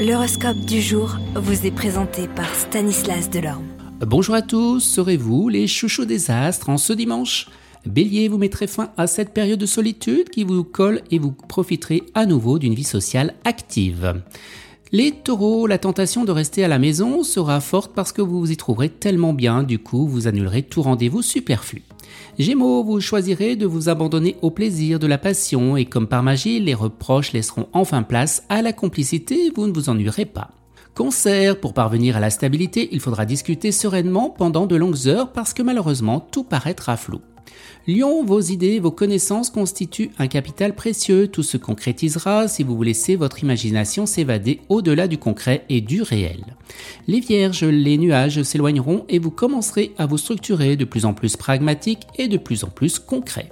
L'horoscope du jour vous est présenté par Stanislas Delorme. Bonjour à tous, serez-vous les chouchous des astres en ce dimanche? Bélier, vous mettrez fin à cette période de solitude qui vous colle et vous profiterez à nouveau d'une vie sociale active. Les taureaux, la tentation de rester à la maison sera forte parce que vous vous y trouverez tellement bien, du coup vous annulerez tout rendez-vous superflu. Gémeaux, vous choisirez de vous abandonner au plaisir de la passion et comme par magie, les reproches laisseront enfin place à la complicité, vous ne vous ennuierez pas. Concert, pour parvenir à la stabilité, il faudra discuter sereinement pendant de longues heures parce que malheureusement tout paraîtra flou. Lion, vos idées, vos connaissances constituent un capital précieux. Tout se concrétisera si vous vous laissez votre imagination s'évader au-delà du concret et du réel. Les vierges, les nuages s'éloigneront et vous commencerez à vous structurer de plus en plus pragmatique et de plus en plus concret.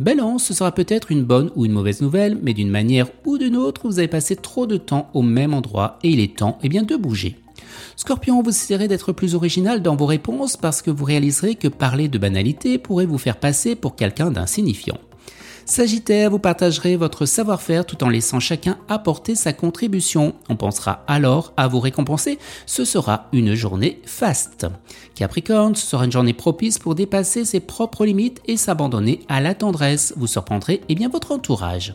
Balance, ce sera peut-être une bonne ou une mauvaise nouvelle, mais d'une manière ou d'une autre, vous avez passé trop de temps au même endroit et il est temps eh bien, de bouger. Scorpion, vous essaierez d'être plus original dans vos réponses parce que vous réaliserez que parler de banalité pourrait vous faire passer pour quelqu'un d'insignifiant. Sagittaire, vous partagerez votre savoir-faire tout en laissant chacun apporter sa contribution. On pensera alors à vous récompenser. Ce sera une journée faste. Capricorne, ce sera une journée propice pour dépasser ses propres limites et s'abandonner à la tendresse. Vous surprendrez eh bien votre entourage.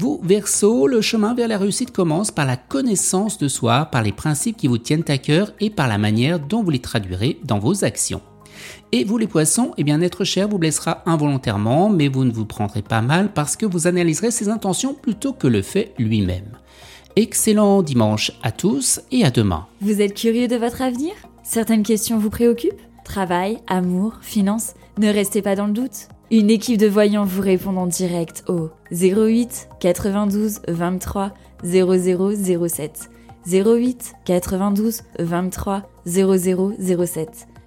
Vous, Verseau, le chemin vers la réussite commence par la connaissance de soi, par les principes qui vous tiennent à cœur et par la manière dont vous les traduirez dans vos actions. Et vous les poissons, eh bien être cher vous blessera involontairement, mais vous ne vous prendrez pas mal parce que vous analyserez ses intentions plutôt que le fait lui-même. Excellent dimanche à tous et à demain. Vous êtes curieux de votre avenir? Certaines questions vous préoccupent? Travail, amour, finances Ne restez pas dans le doute. Une équipe de voyants vous répond en direct au 08 92 23 0007. 08 92 23 0007.